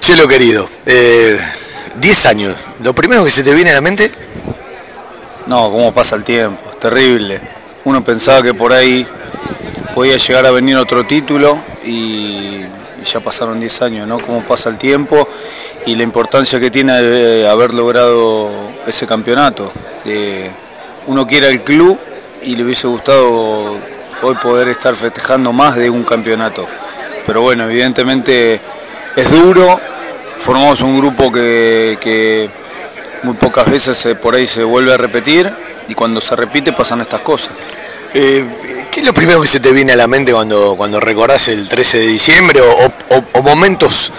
Chelo querido, 10 eh, años, ¿lo primero que se te viene a la mente? No, cómo pasa el tiempo, terrible. Uno pensaba que por ahí podía llegar a venir otro título y, ya pasaron 10 años, ¿no? Cómo pasa el tiempo y la importancia que tiene haber logrado ese campeonato. uno quiere el club y le hubiese gustado hoy poder estar festejando más de un campeonato. Pero bueno, evidentemente es duro, formamos un grupo que, muy pocas veces por ahí se vuelve a repetir y cuando se repite pasan estas cosas. Eh, ¿Qué es lo primero que se te viene a la mente cuando, cuando recordás el 13 de diciembre o, momentos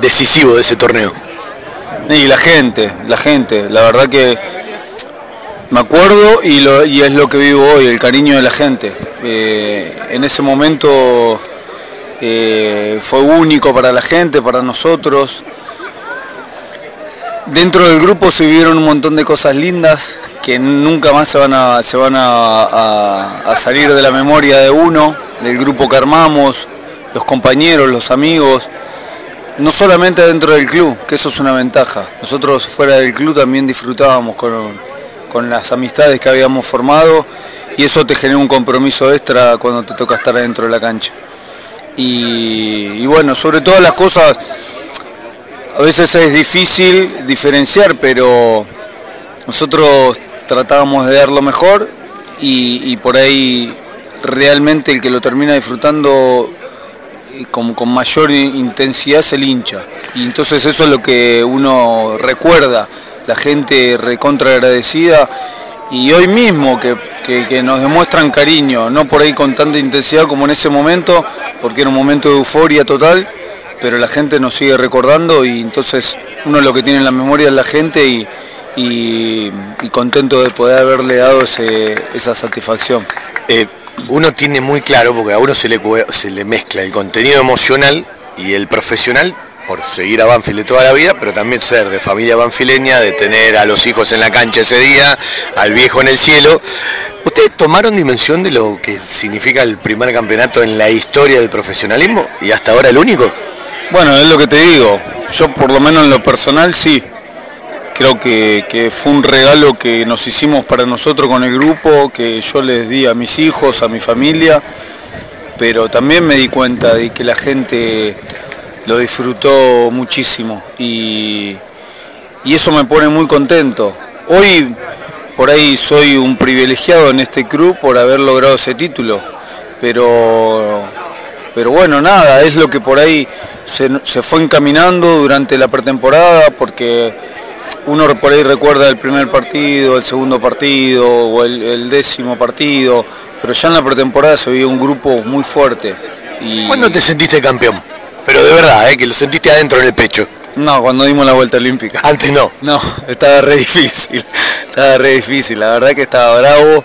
decisivos de ese torneo? Y la gente, la gente, la verdad que me acuerdo y, y es lo que vivo hoy, el cariño de la gente. Eh, en ese momento eh, fue único para la gente, para nosotros. Dentro del grupo se vivieron un montón de cosas lindas que nunca más se van a, se van a, salir de la memoria de uno, del grupo que armamos, los compañeros, los amigos, no solamente dentro del club, que eso es una ventaja. Nosotros fuera del club también disfrutábamos con, con las amistades que habíamos formado y eso te genera un compromiso extra cuando te toca estar dentro de la cancha y, bueno, sobre todas las cosas, a veces es difícil diferenciar, pero nosotros tratábamos de dar lo mejor y, por ahí realmente el que lo termina disfrutando eh, con, con, mayor intensidad es el hincha. Y entonces eso es lo que uno recuerda, la gente recontra agradecida y hoy mismo que, nos demuestran cariño, no por ahí con tanta intensidad como en ese momento, porque era un momento de euforia total, pero la gente nos sigue recordando y entonces uno lo que tiene en la memoria es la gente y, contento de poder haberle dado esa satisfacción. Eh, uno tiene muy claro, porque a uno se le, se le mezcla el contenido emocional y el profesional, por seguir a Banfield de toda la vida, pero también ser de familia banfileña, de tener a los hijos en la cancha ese día, al viejo en el cielo. ¿Ustedes tomaron dimensión de lo que significa el primer campeonato en la historia del profesionalismo y hasta ahora el único? Bueno, es lo que te digo. Yo por lo menos en lo personal sí. Creo que, fue un regalo que nos hicimos para nosotros con el grupo, que yo les di a mis hijos, a mi familia, pero también me di cuenta de que la gente lo disfrutó muchísimo y, eso me pone muy contento. Hoy por ahí soy un privilegiado en este club por haber logrado ese título, pero, pero bueno, nada, es lo que por ahí se, fue encaminando durante la pretemporada porque uno por ahí recuerda el primer partido, el segundo partido o el, décimo partido, pero ya en la pretemporada se vio un grupo muy fuerte. Y... ¿Cuándo te sentiste campeón? Pero de verdad, ¿eh? que lo sentiste adentro en el pecho. No, cuando dimos la vuelta olímpica. Antes no. No, estaba re difícil. Estaba re difícil. La verdad que estaba bravo.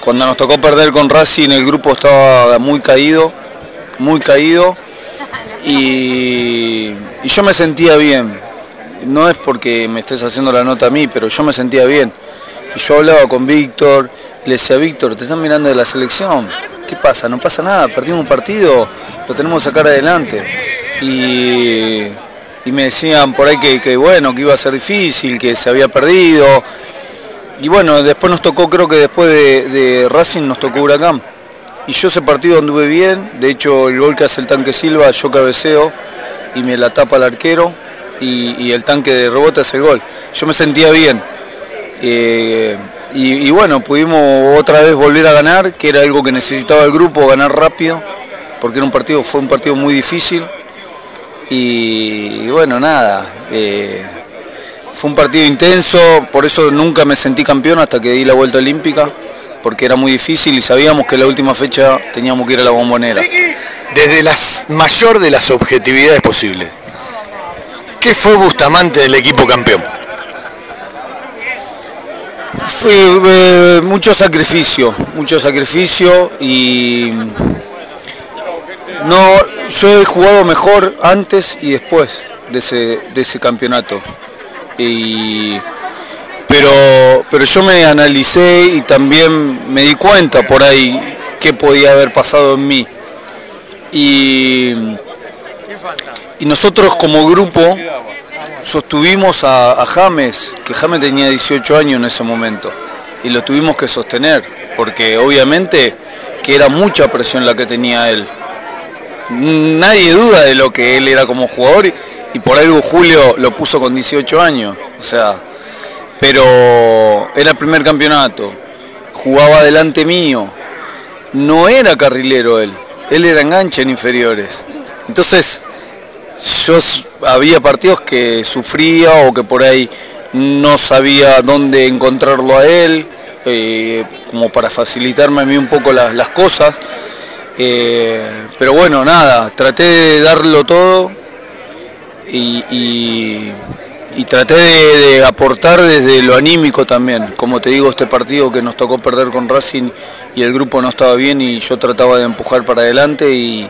Cuando nos tocó perder con Racing el grupo estaba muy caído. Muy caído. Y, yo me sentía bien. No es porque me estés haciendo la nota a mí, pero yo me sentía bien. Y yo hablaba con Víctor, le decía, Víctor, te están mirando de la selección. ¿Qué pasa? No pasa nada, perdimos un partido, lo tenemos que sacar adelante y, me decían por ahí que, bueno, que iba a ser difícil, que se había perdido. Y bueno, después nos tocó, creo que después de, Racing nos tocó Huracán. Y yo ese partido anduve bien, de hecho el gol que hace el tanque Silva, yo cabeceo y me la tapa el arquero y, el tanque de rebote hace el gol. Yo me sentía bien. Eh, y, bueno, pudimos otra vez volver a ganar, que era algo que necesitaba el grupo, ganar rápido, porque era un partido, fue un partido muy difícil. Y, bueno, nada, eh, fue un partido intenso, por eso nunca me sentí campeón hasta que di la vuelta olímpica, porque era muy difícil y sabíamos que la última fecha teníamos que ir a la bombonera. Desde la mayor de las objetividades posibles, ¿qué fue Bustamante del equipo campeón? Fue eh, mucho sacrificio, mucho sacrificio y no, yo he jugado mejor antes y después de ese, campeonato. Pero, pero yo me analicé y también me di cuenta por ahí qué podía haber pasado en mí. Y, Y nosotros como grupo sostuvimos a, James, que James tenía 18 años en ese momento, y lo tuvimos que sostener, porque obviamente que era mucha presión la que tenía él. Nadie duda de lo que él era como jugador y, por algo Julio lo puso con 18 años, o sea, pero era el primer campeonato, jugaba delante mío, no era carrilero él, él era enganche en inferiores. Entonces, yo había partidos que sufría o que por ahí no sabía dónde encontrarlo a él, eh, como para facilitarme a mí un poco las, cosas. Eh, pero bueno, nada, traté de darlo todo y, traté de, aportar desde lo anímico también. Como te digo, este partido que nos tocó perder con Racing y el grupo no estaba bien y yo trataba de empujar para adelante y,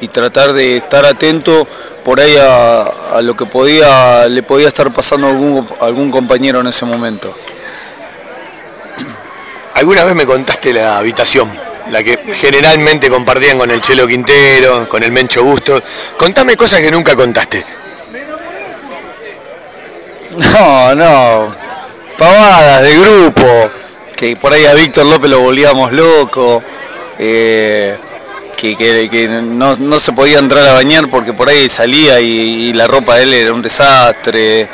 y tratar de estar atento por ahí a, lo que podía, le podía estar pasando a algún, algún compañero en ese momento. Alguna vez me contaste la habitación, la que generalmente compartían con el Chelo Quintero, con el Mencho Busto. Contame cosas que nunca contaste. No, no. Pavadas de grupo. Que por ahí a Víctor López lo volvíamos loco. Eh, que, no, se podía entrar a bañar porque por ahí salía y, la ropa de él era un desastre,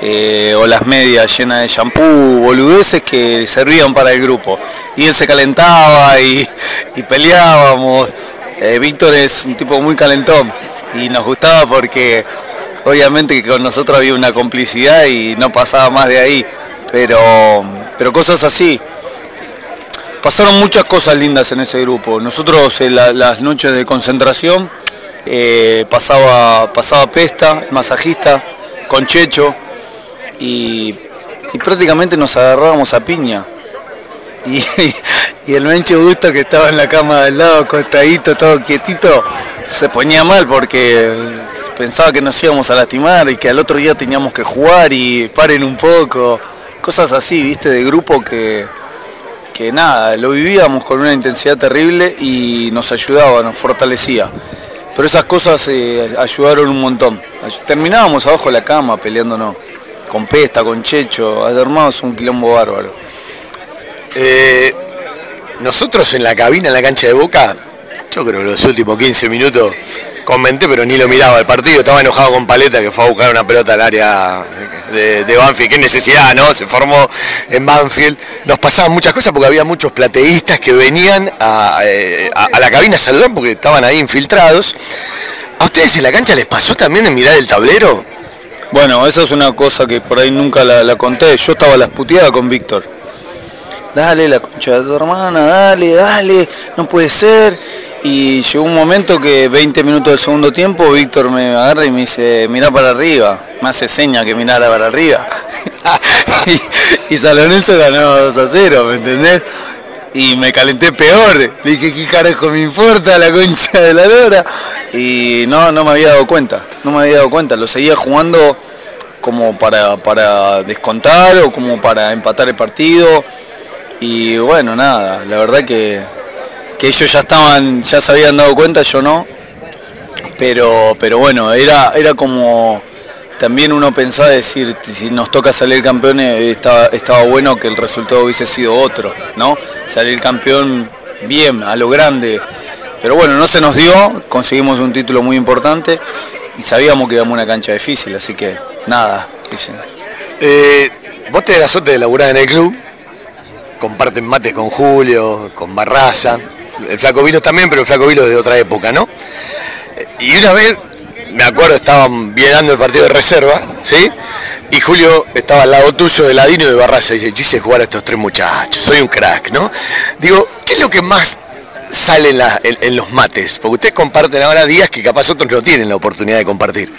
eh, o las medias llenas de shampoo, boludeces que servían para el grupo. Y él se calentaba y, peleábamos. Eh, Víctor es un tipo muy calentón y nos gustaba porque obviamente que con nosotros había una complicidad y no pasaba más de ahí, pero, pero cosas así pasaron muchas cosas lindas en ese grupo. Nosotros en las noches de concentración eh, pasaba, pasaba Pesta, masajista, con Checho, y, prácticamente nos agarrábamos a piña. el Mencho Gusto que estaba en la cama del lado, acostadito, todo quietito, se ponía mal porque pensaba que nos íbamos a lastimar y que al otro día teníamos que jugar y paren un poco. Cosas así, viste, de grupo que, que nada, lo vivíamos con una intensidad terrible y nos ayudaba, nos fortalecía. Pero esas cosas eh, ayudaron un montón. Terminábamos abajo de la cama peleándonos, con Pesta, con Checho, armábamos un quilombo bárbaro. Eh, nosotros en la cabina, en la cancha de Boca, yo creo que los últimos 15 minutos comenté, pero ni lo miraba el partido. Estaba enojado con Paleta que fue a buscar una pelota al área de, Banfield. Qué necesidad, ¿no? Se formó en Banfield. Nos pasaban muchas cosas porque había muchos plateístas que venían a, eh, la cabina a saludar porque estaban ahí infiltrados. ¿A ustedes en la cancha les pasó también en mirar el tablero? Bueno, esa es una cosa que por ahí nunca la, la conté. Yo estaba a las puteadas con Víctor. Dale, la concha de tu hermana, dale, dale, no puede ser y llegó un momento que 20 minutos del segundo tiempo Víctor me agarra y me dice, mira para arriba, me hace seña que mirara para arriba. y, y ganó 2 a 0, ¿me entendés? Y me calenté peor, dije, ¿qué carajo me importa la concha de la lora? Y no, no me había dado cuenta, no me había dado cuenta, lo seguía jugando como para, para descontar o como para empatar el partido. Y bueno, nada, la verdad que que ellos ya estaban, ya se habían dado cuenta, yo no. Pero, pero bueno, era, era como también uno pensaba decir, si nos toca salir campeones, estaba, estaba bueno que el resultado hubiese sido otro, ¿no? Salir campeón bien, a lo grande. Pero bueno, no se nos dio, conseguimos un título muy importante y sabíamos que íbamos a una cancha difícil, así que nada. Eh, vos te la suerte de laburar en el club, comparten mates con Julio, con Barraza el Flaco Vilo también, pero el Flaco Vilo de otra época, ¿no? Y una vez, me acuerdo, estaban viendo el partido de reserva, ¿sí? Y Julio estaba al lado tuyo de Ladino de Barraza y dice, yo hice jugar a estos tres muchachos, soy un crack, ¿no? Digo, ¿qué es lo que más sale en, los mates? Porque ustedes comparten ahora días que capaz otros no tienen la oportunidad de compartir.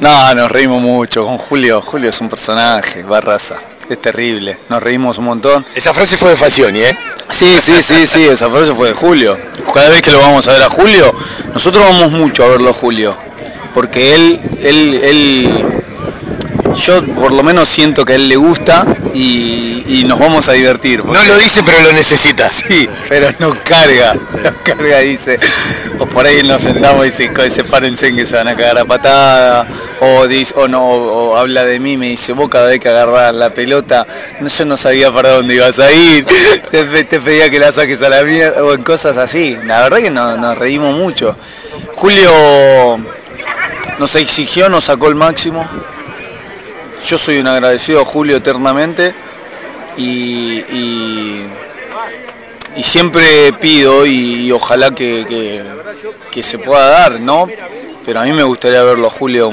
No, nos reímos mucho con Julio. Julio es un personaje, Barraza es terrible. Nos reímos un montón. Esa frase fue de Facioni, ¿eh? Sí, sí, sí, sí, esa frase fue de Julio. Cada vez que lo vamos a ver a Julio, nosotros vamos mucho a verlo a Julio. Porque él, él, él, Yo por lo menos siento que a él le gusta y, nos vamos a divertir. No lo dice, pero lo necesita. Sí, pero no carga, no carga, dice. O por ahí nos sentamos y dice, sepárense en que se van a cagar a patada. O, dice, o no, o, habla de mí, me dice, vos cada vez que agarras la pelota, no, yo no sabía para dónde ibas a ir, te, pedía que la saques a la mierda, o en cosas así. La verdad que nos reímos mucho. Julio nos exigió, nos sacó el máximo yo soy un agradecido a Julio eternamente y, siempre pido y, ojalá que, se pueda dar, ¿no? Pero a mí me gustaría verlo a Julio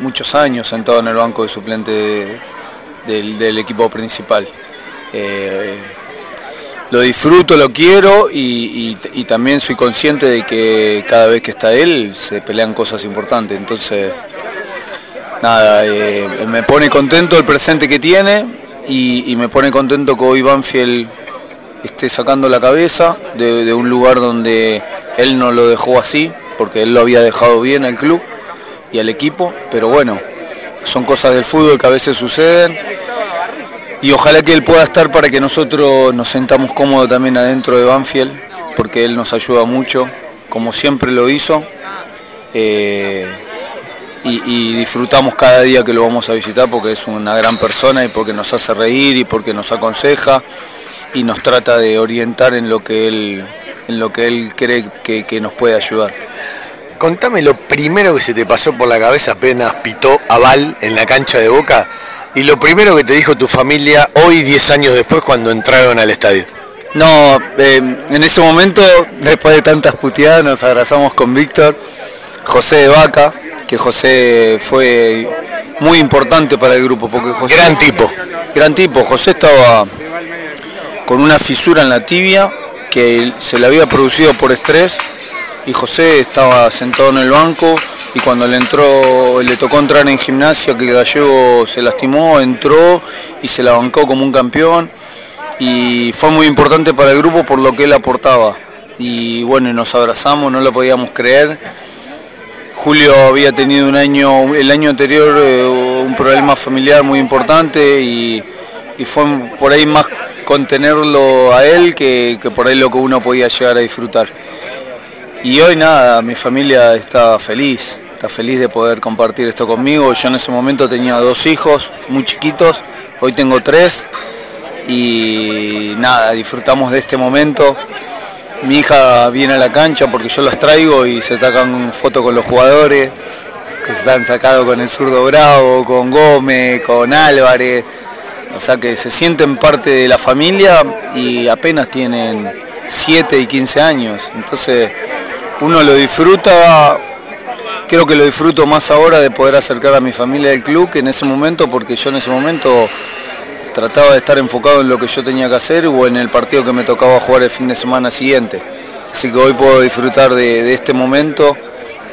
muchos años sentado en el banco de suplente del, equipo principal. Eh, lo disfruto, lo quiero y, y, también soy consciente de que cada vez que está él se pelean cosas importantes. Entonces nada, eh, me pone contento el presente que tiene y, me pone contento que hoy Banfield esté sacando la cabeza de, un lugar donde él no lo dejó así, porque él lo había dejado bien al club y al equipo, pero bueno, son cosas del fútbol que a veces suceden y ojalá que él pueda estar para que nosotros nos sentamos cómodos también adentro de Banfield, porque él nos ayuda mucho, como siempre lo hizo. Eh, y, disfrutamos cada día que lo vamos a visitar porque es una gran persona y porque nos hace reír y porque nos aconseja y nos trata de orientar en lo que él, en lo que él cree que, nos puede ayudar. Contame lo primero que se te pasó por la cabeza apenas pitó a Val en la cancha de Boca y lo primero que te dijo tu familia hoy 10 años después cuando entraron al estadio. No, eh, en ese momento, después de tantas puteadas, nos abrazamos con Víctor, José de Vaca, que José fue muy importante para el grupo. Porque José, gran tipo. Gran tipo. José estaba con una fisura en la tibia que se le había producido por estrés y José estaba sentado en el banco y cuando le entró, le tocó entrar en gimnasia, que el gallego se lastimó, entró y se la bancó como un campeón y fue muy importante para el grupo por lo que él aportaba. Y bueno, nos abrazamos, no lo podíamos creer Julio había tenido un año, el año anterior eh, un problema familiar muy importante y, fue por ahí más contenerlo a él que, por ahí lo que uno podía llegar a disfrutar. Y hoy nada, mi familia está feliz, está feliz de poder compartir esto conmigo. Yo en ese momento tenía dos hijos muy chiquitos, hoy tengo tres y nada, disfrutamos de este momento. Mi hija viene a la cancha porque yo las traigo y se sacan fotos con los jugadores, que se han sacado con el zurdo Bravo, con Gómez, con Álvarez. O sea que se sienten parte de la familia y apenas tienen 7 y 15 años. Entonces uno lo disfruta, creo que lo disfruto más ahora de poder acercar a mi familia del club que en ese momento, porque yo en ese momento trataba de estar enfocado en lo que yo tenía que hacer o en el partido que me tocaba jugar el fin de semana siguiente. Así que hoy puedo disfrutar de, este momento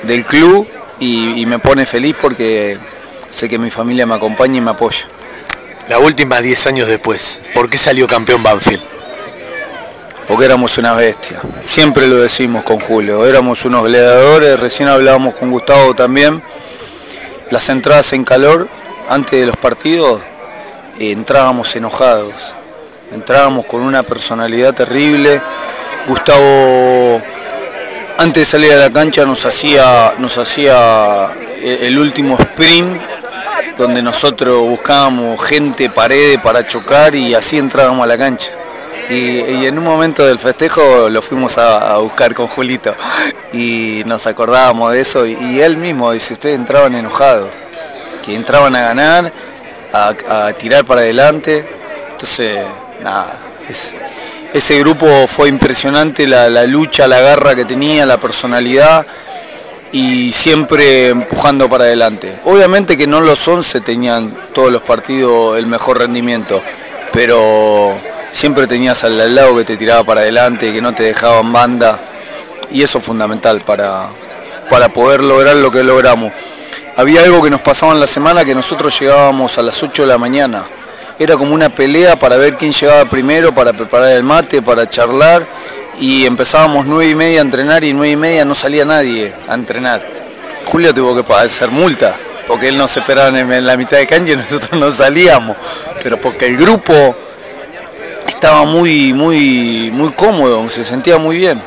del club y, me pone feliz porque sé que mi familia me acompaña y me apoya. La última 10 años después, ¿por qué salió campeón Banfield? Porque éramos una bestia, siempre lo decimos con Julio, éramos unos gladiadores, recién hablábamos con Gustavo también, las entradas en calor antes de los partidos entrábamos enojados, entrábamos con una personalidad terrible. Gustavo, antes de salir a la cancha, nos hacía, nos hacía el último sprint, donde nosotros buscábamos gente, paredes para chocar y así entrábamos a la cancha. Y, en un momento del festejo lo fuimos a, buscar con Julito y nos acordábamos de eso y, él mismo dice, ustedes entraban enojados, que entraban a ganar a, tirar para adelante. Entonces, nada, ese grupo fue impresionante, la, lucha, la garra que tenía, la personalidad y siempre empujando para adelante. Obviamente que no los 11 tenían todos los partidos el mejor rendimiento, pero siempre tenías al lado que te tiraba para adelante, que no te dejaba en banda y eso es fundamental para, para poder lograr lo que logramos había algo que nos pasaba en la semana que nosotros llegábamos a las 8 de la mañana. Era como una pelea para ver quién llegaba primero, para preparar el mate, para charlar. Y empezábamos 9 y media a entrenar y 9 y media no salía nadie a entrenar. Julio tuvo que hacer multa. porque él nos esperaba en la mitad de cancha y nosotros no salíamos, pero porque el grupo estaba muy, muy, muy cómodo, se sentía muy bien.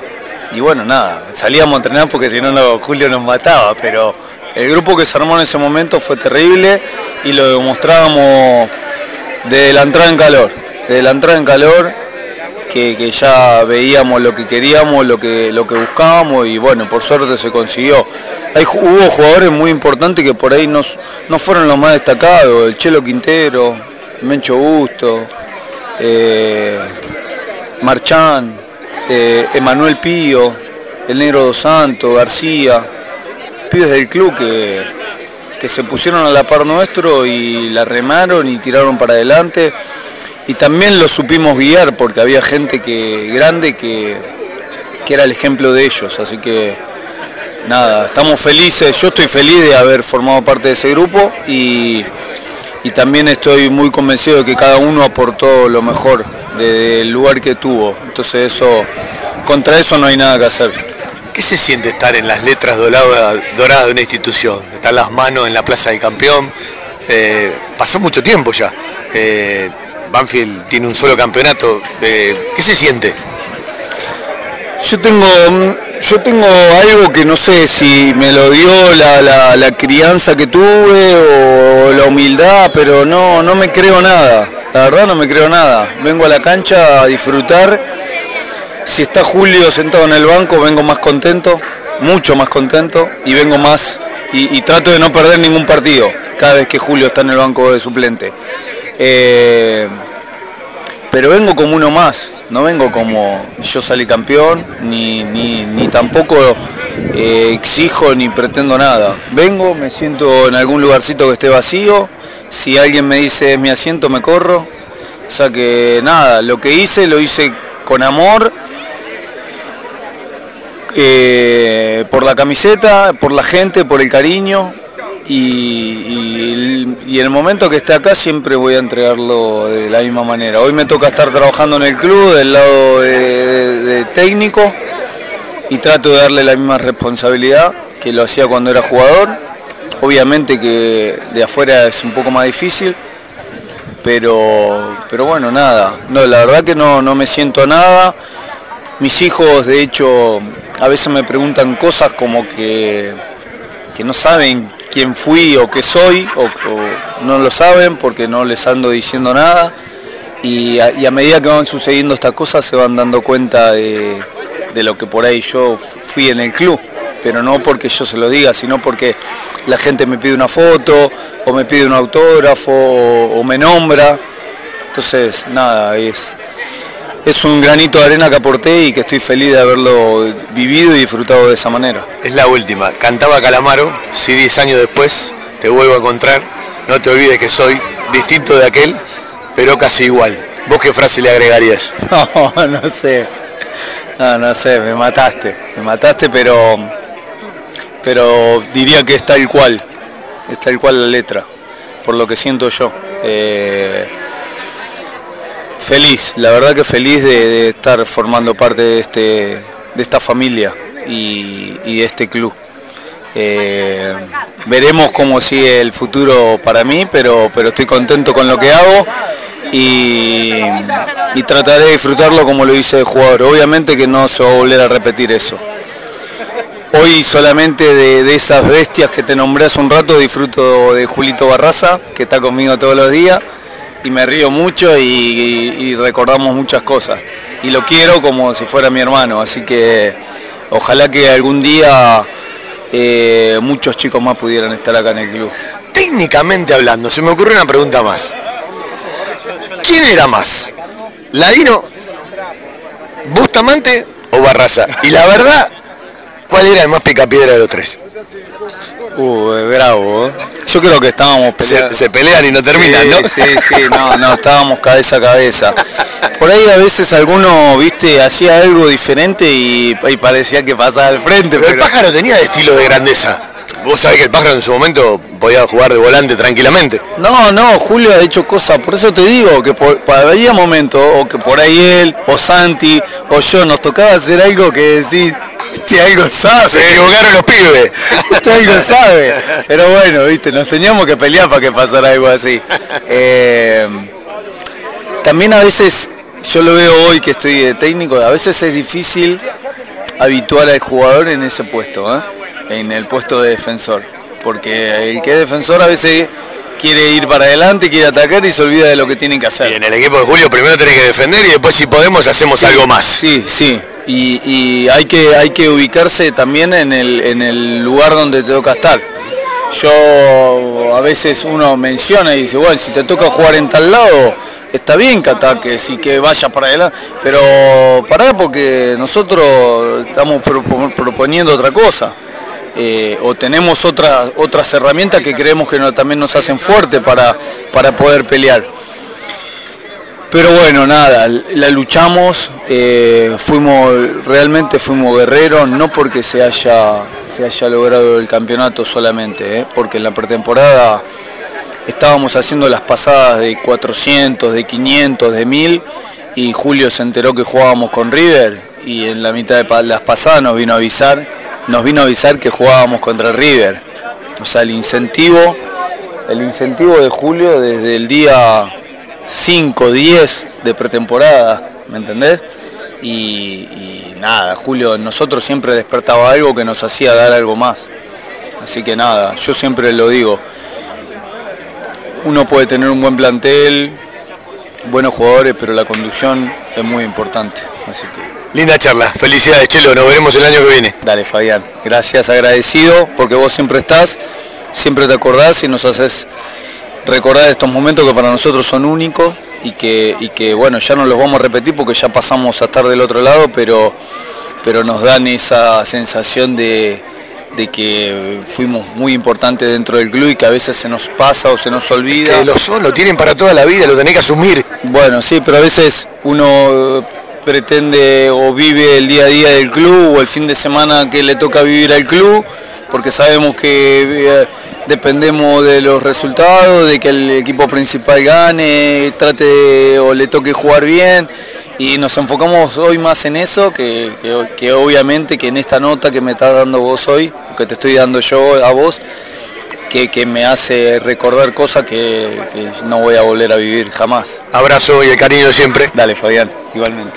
Y bueno, nada, salíamos a entrenar porque si no Julio nos mataba, pero el grupo que se armó en ese momento fue terrible y lo demostrábamos desde la entrada en calor, desde la entrada en calor que, ya veíamos lo que queríamos, lo que, lo que buscábamos y bueno, por suerte se consiguió. Hay, hubo jugadores muy importantes que por ahí no, no fueron los más destacados, el Chelo Quintero, Mencho Busto, eh, Marchán, eh, Emanuel Pío, el Negro Dos Santos, García, pibes del club que, que se pusieron a la par nuestro y la remaron y tiraron para adelante. Y también lo supimos guiar porque había gente que grande que, era el ejemplo de ellos, así que nada, estamos felices, yo estoy feliz de haber formado parte de ese grupo y, también estoy muy convencido de que cada uno aportó lo mejor del lugar que tuvo, entonces eso, contra eso no hay nada que hacer. ¿Qué se siente estar en las letras doradas de una institución? Estar las manos en la Plaza del Campeón. Eh, pasó mucho tiempo ya. Eh, Banfield tiene un solo campeonato. ¿Qué se siente? Yo tengo, yo tengo algo que no sé si me lo dio la, crianza que tuve o la humildad, pero no, no me creo nada. La verdad no me creo nada. Vengo a la cancha a disfrutar. Si está Julio sentado en el banco, vengo más contento, mucho más contento, y vengo más y, trato de no perder ningún partido cada vez que Julio está en el banco de suplente. Eh, pero vengo como uno más, no vengo como yo salí campeón, ni, ni, tampoco eh, exijo ni pretendo nada. Vengo, me siento en algún lugarcito que esté vacío, si alguien me dice es mi asiento me corro. O sea que nada, lo que hice lo hice con amor, eh, por la camiseta, por la gente, por el cariño, y, y, el momento que esté acá siempre voy a entregarlo de la misma manera. Hoy me toca estar trabajando en el club del lado técnico y trato de darle la misma responsabilidad que lo hacía cuando era jugador. Obviamente que de afuera es un poco más difícil, pero, pero bueno, nada. No, la verdad que no, no me siento nada. Mis hijos, de hecho, a veces me preguntan cosas como que, que no saben quién fui o qué soy, o, no lo saben porque no les ando diciendo nada. Y a, medida que van sucediendo estas cosas se van dando cuenta de, lo que por ahí yo fui en el club, pero no porque yo se lo diga, sino porque la gente me pide una foto o me pide un autógrafo o me nombra. Entonces, nada, es, es un granito de arena que aporté y que estoy feliz de haberlo vivido y disfrutado de esa manera. Es la última. Cantaba Calamaro, si 10 años después te vuelvo a encontrar, no te olvides que soy distinto de aquel, pero casi igual. ¿Vos qué frase le agregarías? No, no sé. No, no sé, me mataste. Me mataste, pero pero diría que es tal cual. Es tal cual la letra, por lo que siento yo. Eh, Feliz, la verdad que feliz de, estar formando parte de, este, de esta familia y, de este club. Eh, veremos cómo sigue el futuro para mí, pero, pero estoy contento con lo que hago y, trataré de disfrutarlo como lo hice de jugador. Obviamente que no se va a volver a repetir eso. Hoy solamente de, de, esas bestias que te nombré hace un rato disfruto de Julito Barraza, que está conmigo todos los días y me río mucho y, recordamos muchas cosas. Y lo quiero como si fuera mi hermano, así que ojalá que algún día eh, muchos chicos más pudieran estar acá en el club. Técnicamente hablando, se me ocurre una pregunta más. ¿Quién era más? ¿Ladino, Bustamante o Barraza? Y la verdad, ¿cuál era el más picapiedra de los tres? Uh, bravo. Yo creo que estábamos peleando. Se, pelean y no terminan, ¿no? Sí, sí, no, no, estábamos cabeza a cabeza. Por ahí a veces alguno, viste, hacía algo diferente y, parecía que pasaba al frente. Pero, el pájaro tenía de estilo de grandeza. Vos sabés que el pájaro en su momento podía jugar de volante tranquilamente. No, no, Julio ha hecho cosas, por eso te digo que por, había momentos, o que por ahí él, o Santi, o yo, nos tocaba hacer algo que decir Usted algo sabe. Se equivocaron los pibes. Usted algo sabe. Pero bueno, viste, nos teníamos que pelear para que pasara algo así. Eh, también a veces, yo lo veo hoy que estoy de técnico, a veces es difícil habituar al jugador en ese puesto, ¿eh? en el puesto de defensor. Porque el que es defensor a veces quiere ir para adelante, quiere atacar y se olvida de lo que tienen que Y hacer. en el equipo de Julio primero tenés que defender y después si podemos hacemos algo más. Sí, sí. Y, hay, que, hay que ubicarse también en el, en el lugar donde te toca estar. Yo a veces uno menciona y dice, bueno, si te toca jugar en tal lado, está bien que ataques y que vayas para adelante, pero pará porque nosotros estamos propo- proponiendo otra cosa. Eh, o tenemos otras otras herramientas que creemos que no- también nos hacen fuerte para, para poder pelear. Pero bueno, nada, la luchamos, eh, fuimos, realmente fuimos guerreros, no porque se haya, se haya logrado el campeonato solamente, eh, porque en la pretemporada estábamos haciendo las pasadas de 400, de 500, de 1000 y Julio se enteró que jugábamos con River y en la mitad de las pasadas nos vino a avisar, nos vino a avisar que jugábamos contra River. O sea, el incentivo, el incentivo de Julio desde el día 5, 10 de pretemporada, ¿me entendés? Y, y nada, Julio, nosotros siempre despertaba algo que nos hacía dar algo más. Así que nada, yo siempre lo digo, uno puede tener un buen plantel, buenos jugadores, pero la conducción es muy importante. Así que Linda charla. Felicidades, Chelo. Nos veremos el año que viene. dale Fabián, gracias, agradecido, porque vos siempre estás, siempre te acordás y nos haces recordar estos momentos que para nosotros son únicos y que, y que bueno, ya no los vamos a repetir porque ya pasamos a estar del otro lado, pero, pero nos dan esa sensación de, de que fuimos muy importantes dentro del club y que a veces se nos pasa o se nos olvida. Que lo son, lo tienen para toda la vida, lo tenés que asumir. Bueno, sí, pero a veces uno eh, pretende o vive el día a día del club o el fin de semana que le toca vivir al club, porque sabemos que eh, dependemos de los resultados, de que el equipo principal gane, trate de- o le toque jugar bien. Y nos enfocamos hoy más en eso que, que- que obviamente que en esta nota que me estás dando vos hoy, que te estoy dando yo a vos, que, que me hace recordar cosas que, que no voy a volver a vivir jamás. Abrazo y el cariño siempre. Dale, Fabián, igualmente.